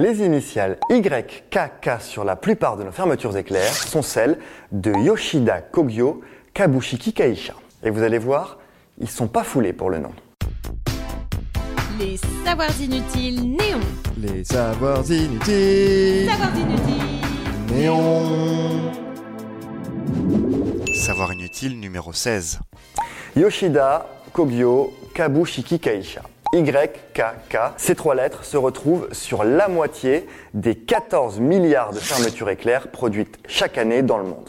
Les initiales YKK sur la plupart de nos fermetures éclairs sont celles de Yoshida Kogyo Kabushiki Kaisha. Et vous allez voir, ils sont pas foulés pour le nom. Les savoirs inutiles néons. Les savoirs inutiles. Savoirs inutiles. Néon. Savoir inutile numéro 16. Yoshida Kogyo Kabushiki Kaisha. YKK, ces trois lettres se retrouvent sur la moitié des 14 milliards de fermetures éclairs produites chaque année dans le monde.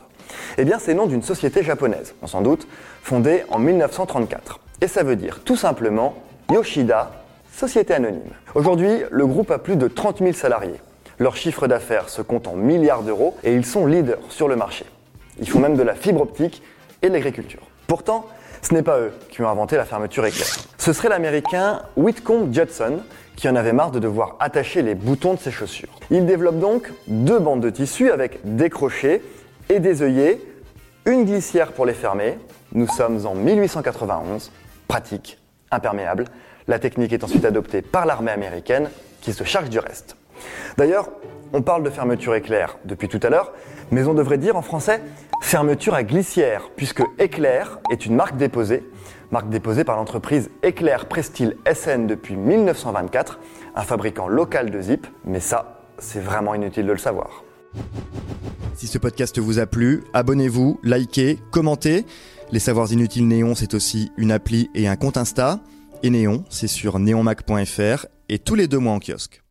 Eh bien, c'est le nom d'une société japonaise, on s'en doute, fondée en 1934. Et ça veut dire tout simplement Yoshida, société anonyme. Aujourd'hui, le groupe a plus de 30 000 salariés. Leur chiffre d'affaires se compte en milliards d'euros et ils sont leaders sur le marché. Ils font même de la fibre optique et de l'agriculture. Pourtant, ce n'est pas eux qui ont inventé la fermeture éclair. Ce serait l'américain Whitcomb Judson qui en avait marre de devoir attacher les boutons de ses chaussures. Il développe donc deux bandes de tissu avec des crochets et des œillets, une glissière pour les fermer. Nous sommes en 1891, pratique, imperméable. La technique est ensuite adoptée par l'armée américaine qui se charge du reste. D'ailleurs, on parle de fermeture éclair depuis tout à l'heure, mais on devrait dire en français fermeture à glissière, puisque Éclair est une marque déposée, marque déposée par l'entreprise Éclair Prestil SN depuis 1924, un fabricant local de zip, mais ça, c'est vraiment inutile de le savoir. Si ce podcast vous a plu, abonnez-vous, likez, commentez. Les Savoirs Inutiles Néon, c'est aussi une appli et un compte Insta. Et Néon, c'est sur neonmac.fr et tous les deux mois en kiosque.